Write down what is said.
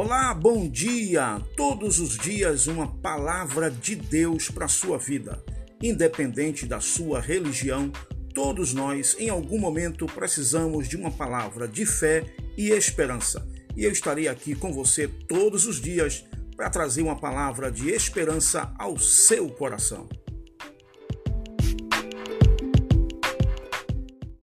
Olá, bom dia! Todos os dias uma palavra de Deus para a sua vida. Independente da sua religião, todos nós em algum momento precisamos de uma palavra de fé e esperança. E eu estarei aqui com você todos os dias para trazer uma palavra de esperança ao seu coração.